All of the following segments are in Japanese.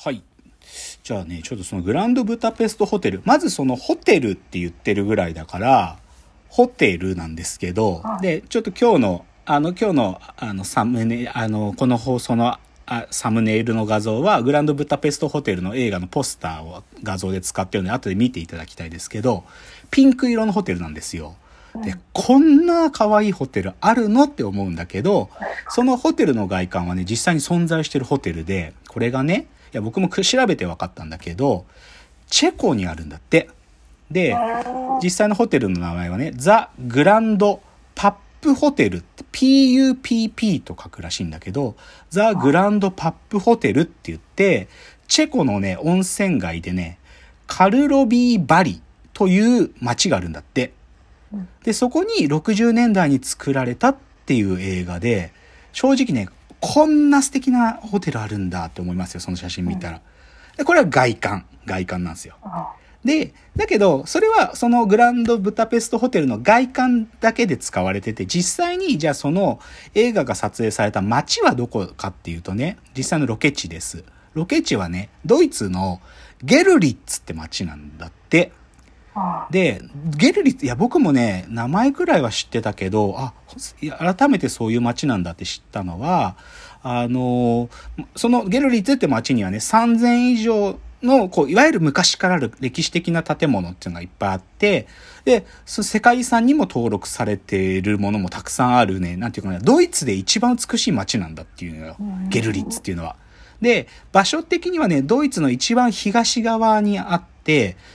はい。じゃあね、ちょっとそのグランドブタペストホテル。まずそのホテルって言ってるぐらいだから、ホテルなんですけど、で、ちょっと今日の、あの、今日の、あの、サムネ、あの、この放送の、あサムネイルの画像は、グランドブタペストホテルの映画のポスターを画像で使ってるので、後で見ていただきたいですけど、ピンク色のホテルなんですよ。で、こんな可愛いホテルあるのって思うんだけど、そのホテルの外観はね、実際に存在してるホテルで、これがね、いや、僕も調べて分かったんだけど、チェコにあるんだって。で、実際のホテルの名前はね、ザ・グランド・パップホテルって PUPP と書くらしいんだけど、ザ・グランド・パップホテルって言って、チェコのね、温泉街でね、カルロビーバリという街があるんだって。で、そこに60年代に作られたっていう映画で、正直ね、こんな素敵なホテルあるんだって思いますよ、その写真見たら。で、これは外観、外観なんですよ。で、だけど、それはそのグランドブタペストホテルの外観だけで使われてて、実際にじゃあその映画が撮影された街はどこかっていうとね、実際のロケ地です。ロケ地はね、ドイツのゲルリッツって街なんだって。で、ゲルリッツ、いや僕もね、名前くらいは知ってたけど、あ、改めてそういう街なんだって知ったのは、あの、そのゲルリッツって街にはね、3000以上の、こう、いわゆる昔からある歴史的な建物っていうのがいっぱいあって、で、その世界遺産にも登録されているものもたくさんあるね、なんていうかな、ドイツで一番美しい街なんだっていうのよ。ゲルリッツっていうのは。で、場所的にはね、ドイツの一番東側にあって、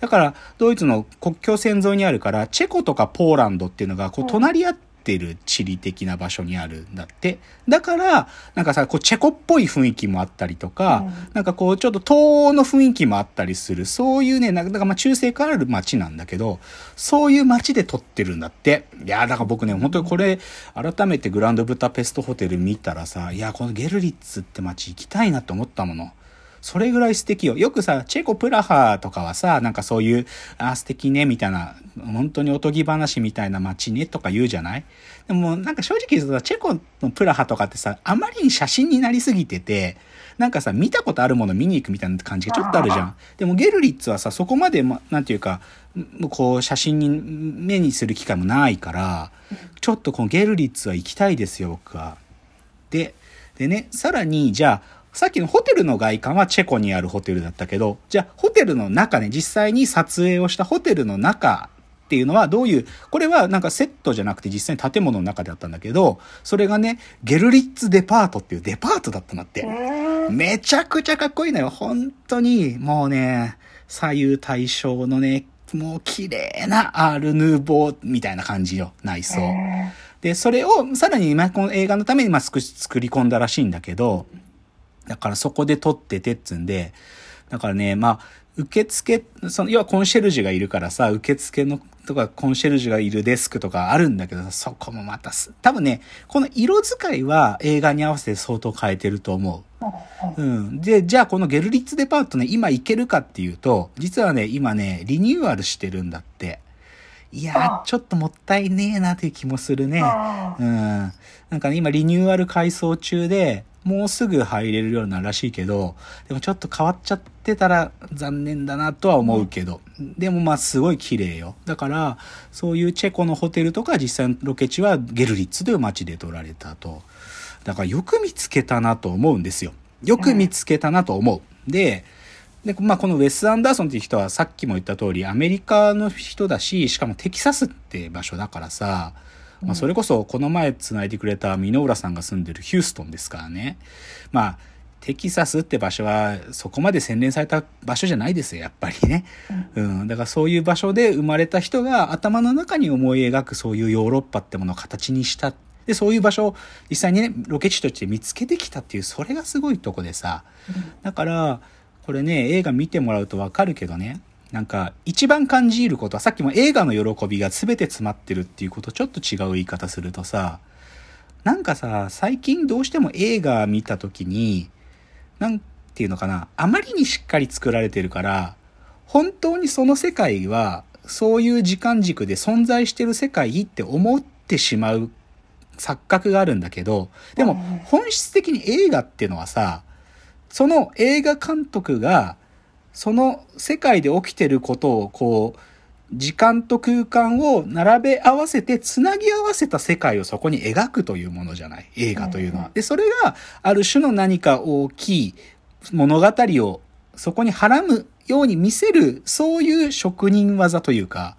だから、ドイツの国境線沿いにあるから、チェコとかポーランドっていうのが、こう、隣り合ってる地理的な場所にあるんだって。だから、なんかさ、こう、チェコっぽい雰囲気もあったりとか、なんかこう、ちょっと東欧の雰囲気もあったりする、そういうね、なんかまあ中世からある街なんだけど、そういう街で撮ってるんだって。いや、だから僕ね、本当にこれ、改めてグランドブタペストホテル見たらさ、いや、このゲルリッツって街行きたいなって思ったもの。それぐらい素敵よ。よくさ、チェコプラハとかはさ、なんかそういう、あ素敵ね、みたいな、本当におとぎ話みたいな街ね、とか言うじゃない？でも、なんか正直言うとさ、チェコのプラハとかってさ、あまりに写真になりすぎてて、なんかさ、見たことあるもの見に行くみたいな感じがちょっとあるじゃん。でもゲルリッツはさ、そこまで、ま、なんていうか、こう、写真に目にする機会もないから、ちょっとこのゲルリッツは行きたいですよ、僕は。で、でね、さらに、じゃあ、さっきのホテルの外観はチェコにあるホテルだったけど、じゃあホテルの中ね、実際に撮影をしたホテルの中っていうのはどういう、これはなんかセットじゃなくて実際に建物の中であったんだけど、それがね、ゲルリッツデパートっていうデパートだったんだって。めちゃくちゃかっこいいのよ。本当に、もうね、左右対称のね、もう綺麗なアールヌーボーみたいな感じよ、内装。で、それをさらに今この映画のためにまあ作作り込んだらしいんだけど、だからそこで撮っててっつんで、だからね、まあ、受付、その、要はコンシェルジュがいるからさ、受付のとかコンシェルジュがいるデスクとかあるんだけどさ、そこもまたす、多分ね、この色使いは映画に合わせて相当変えてると思う。うん。で、じゃあこのゲルリッツデパートね、今行けるかっていうと、実はね、今ね、リニューアルしてるんだって。いやー、ちょっともったいねえなという気もするね。うん。なんかね、今リニューアル改装中で、もうすぐ入れるようになるらしいけど、でもちょっと変わっちゃってたら残念だなとは思うけど、でもまあすごい綺麗よ。だから、そういうチェコのホテルとか実際のロケ地はゲルリッツという街で撮られたと。だからよく見つけたなと思うんですよ。よく見つけたなと思う。で、で、まあ、このウェス・アンダーソンっていう人はさっきも言った通りアメリカの人だし、しかもテキサスって場所だからさ、まあ、それこそこの前繋いでくれた箕浦さんが住んでるヒューストンですからね。まあ、テキサスって場所はそこまで洗練された場所じゃないですよ、やっぱりね。うん。だからそういう場所で生まれた人が頭の中に思い描くそういうヨーロッパってものを形にした。で、そういう場所を実際にね、ロケ地として見つけてきたっていう、それがすごいとこでさ。だから、これね、映画見てもらうとわかるけどね、なんか、一番感じることは、さっきも映画の喜びが全て詰まってるっていうことちょっと違う言い方するとさ、なんかさ、最近どうしても映画見た時に、なんていうのかな、あまりにしっかり作られてるから、本当にその世界は、そういう時間軸で存在してる世界って思ってしまう錯覚があるんだけど、でも本質的に映画っていうのはさ、その映画監督が、その世界で起きてることをこう、時間と空間を並べ合わせて、つなぎ合わせた世界をそこに描くというものじゃない。映画というのは。で、それがある種の何か大きい物語をそこにはらむように見せる、そういう職人技というか、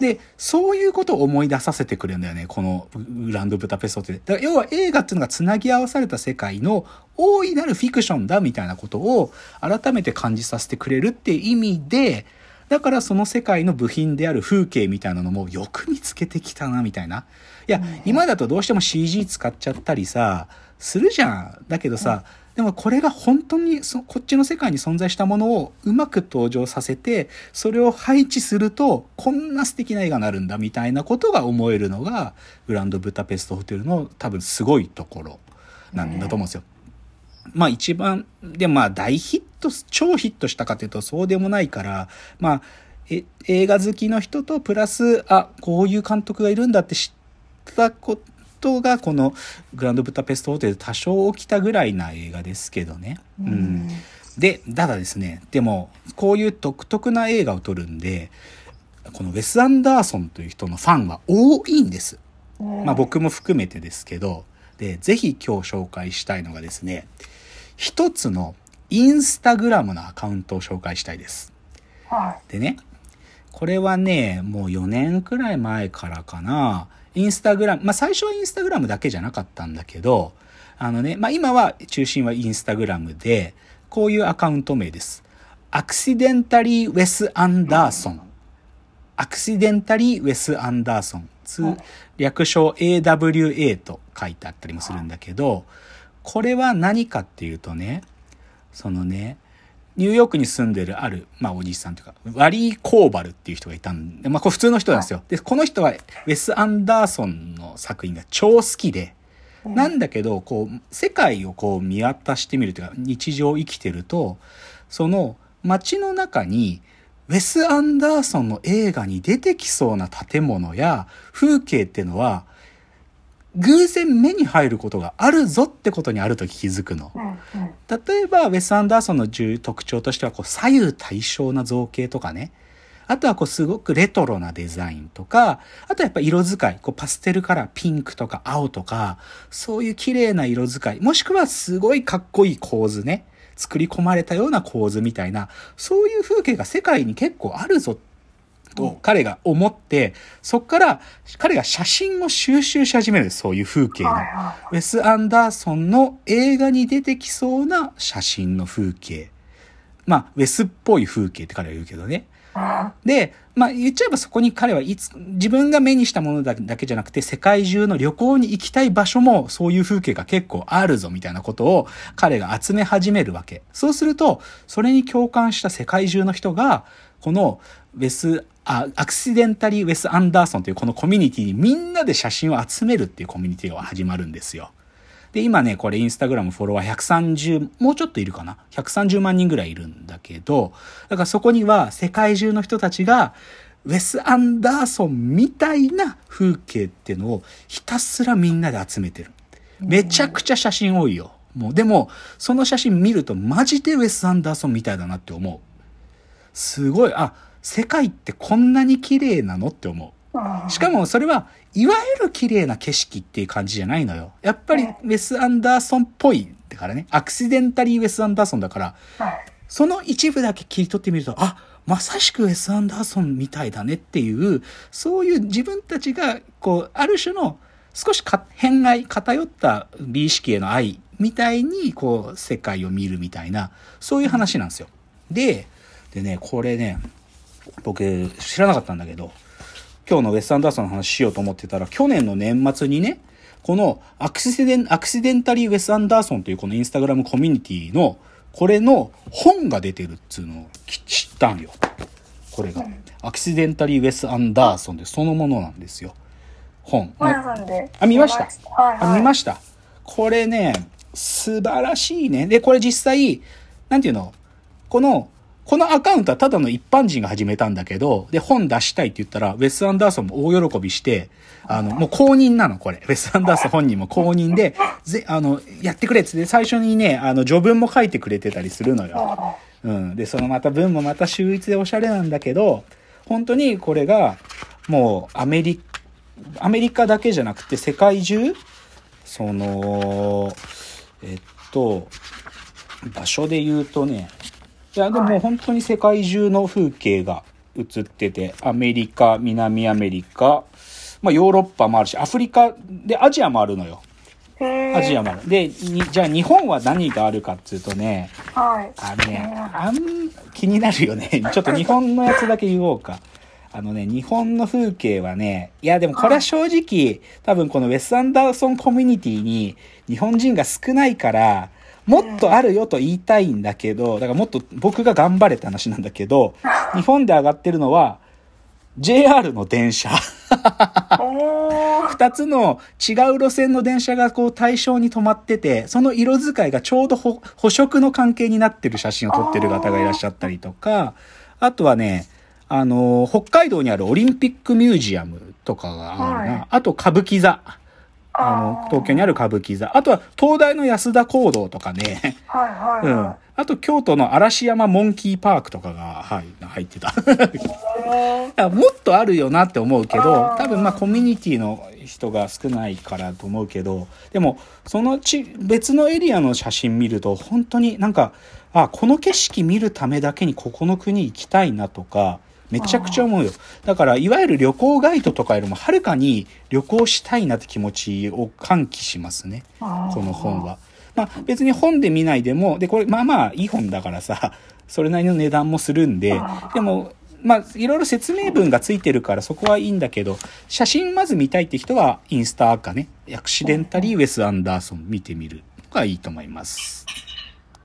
で、そういうことを思い出させてくれるんだよね、このグランドブタペストって。だから要は映画っていうのがつなぎ合わされた世界の大いなるフィクションだみたいなことを改めて感じさせてくれるっていう意味で、だからその世界の部品である風景みたいなのもよく見つけてきたな、みたいな。いや、今だとどうしても CG 使っちゃったりさ、するじゃん。だけどさ、でもこれが本当にそこっちの世界に存在したものをうまく登場させて、それを配置すると、こんな素敵な映画になるんだみたいなことが思えるのが、グランドブタペストホテルの多分すごいところなんだと思うんですよ。まあ一番、でまあ大ヒット、超ヒットしたかというとそうでもないから、まあ、え映画好きの人とプラス、あ、こういう監督がいるんだって知ったことトがこのグランドブタペストホテル多少起きたぐらいな映画ですけどね。うん。で、ただですね、でも、こういう独特な映画を撮るんで、このウェス・アンダーソンという人のファンは多いんです。まあ僕も含めてですけど、で、ぜひ今日紹介したいのがですね、一つのインスタグラムのアカウントを紹介したいです。でね、これはね、もう4年くらい前からかな、インスタグラム、まあ最初はインスタグラムだけじゃなかったんだけど、あのね、まあ今は中心はインスタグラムで、こういうアカウント名です。アクシデンタリー・ウェス・アンダーソン。アクシデンタリー・ウェス・アンダーソン。略称 AWA と書いてあったりもするんだけど、これは何かっていうとね、そのね、ニューヨークに住んでるある、まあおじさんというか、ワリー・コーバルっていう人がいたんで、まあこれ普通の人なんですよ。で、この人はウェス・アンダーソンの作品が超好きで、なんだけど、こう、世界をこう見渡してみるというか、日常生きてると、その街の中に、ウェス・アンダーソンの映画に出てきそうな建物や風景っていうのは、偶然目に入ることがあるぞってことにあると気づくの。例えば、ウェス・アンダーソンの特徴としては、こう、左右対称な造形とかね。あとは、こう、すごくレトロなデザインとか、あとはやっぱ色使い、こう、パステルカラー、ピンクとか青とか、そういう綺麗な色使い、もしくはすごいかっこいい構図ね。作り込まれたような構図みたいな、そういう風景が世界に結構あるぞと彼が思って、そっから彼が写真を収集し始める。そういう風景の。ウェス・アンダーソンの映画に出てきそうな写真の風景。まあ、ウェスっぽい風景って彼は言うけどね。で、まあ言っちゃえばそこに彼はいつ、自分が目にしたものだけじゃなくて世界中の旅行に行きたい場所もそういう風景が結構あるぞみたいなことを彼が集め始めるわけ。そうすると、それに共感した世界中の人が、このウェスあ、アクシデンタリー・ウェス・アンダーソンというこのコミュニティにみんなで写真を集めるっていうコミュニティが始まるんですよ。で、今ね、これインスタグラムフォロワー130、もうちょっといるかな ?130 万人ぐらいいるんだけど、だからそこには世界中の人たちが、ウェス・アンダーソンみたいな風景っていうのをひたすらみんなで集めてる。めちゃくちゃ写真多いよ。もう、でも、その写真見るとマジでウェス・アンダーソンみたいだなって思う。すごい、あ、世界ってこんなに綺麗なのって思う。しかもそれは、いわゆる綺麗な景色っていう感じじゃないのよ。やっぱりウェス・アンダーソンっぽい。だからね、アクシデンタリー・ウェス・アンダーソンだから、その一部だけ切り取ってみると、あ、まさしくウェス・アンダーソンみたいだねっていう、そういう自分たちが、こう、ある種の少し偏愛、偏った美意識への愛みたいに、こう、世界を見るみたいな、そういう話なんですよ。で、でね、これね、僕知らなかったんだけど、今日のウェス・アンダーソンの話しようと思ってたら、去年の年末にね、このアクシデン、アクシデンタリー・ウェス・アンダーソンというこのインスタグラムコミュニティの、これの本が出てるっつうのを知ったんよ。これが。アクシデンタリー・ウェス・アンダーソンでそのものなんですよ。本。あ、見ました。はいはい、あ、見ました。これね、素晴らしいね。で、これ実際、なんていうの？このこのアカウントはただの一般人が始めたんだけど、で、本出したいって言ったら、ウェス・アンダーソンも大喜びして、あの、もう公認なの、これ。ウェス・アンダーソン本人も公認で、ぜ、あの、やってくれっつって、最初にね、あの、序文も書いてくれてたりするのよ。うん。で、そのまた文もまた秀逸でおしゃれなんだけど、本当にこれが、もう、アメリ、アメリカだけじゃなくて世界中、その、えっと、場所で言うとね、いや、でも本当に世界中の風景が映ってて、アメリカ、南アメリカ、まあヨーロッパもあるし、アフリカでアジアもあるのよ。アジアもある。で、にじゃあ日本は何があるかっていうとね、はい、あのね、あん、気になるよね。ちょっと日本のやつだけ言おうか。あのね、日本の風景はね、いやでもこれは正直、多分このウェス・アンダーソンコミュニティに日本人が少ないから、もっとあるよと言いたいんだけど、だからもっと僕が頑張れって話なんだけど、日本で上がってるのは、JR の電車。二つの違う路線の電車がこう対象に止まってて、その色使いがちょうど補色の関係になってる写真を撮ってる方がいらっしゃったりとか、あとはね、あの、北海道にあるオリンピックミュージアムとかがあるな。はい、あと歌舞伎座。あの、東京にある歌舞伎座。あとは、東大の安田講堂とかね。はいはい、はい、うん。あと、京都の嵐山モンキーパークとかが、はい、入ってた。もっとあるよなって思うけど、多分まあコミュニティの人が少ないからと思うけど、でも、そのち、別のエリアの写真見ると、本当になんか、あ、この景色見るためだけにここの国行きたいなとか、めちゃくちゃ思うよ。だから、いわゆる旅行ガイドとかよりもはるかに旅行したいなって気持ちを喚起しますね。この本は。まあ別に本で見ないでも、で、これまあまあいい本だからさ、それなりの値段もするんで、でも、まあ、いろいろ説明文がついてるからそこはいいんだけど、写真まず見たいって人はインスタかね、アクシデンタリーウェス・アンダーソン見てみるのがいいと思います。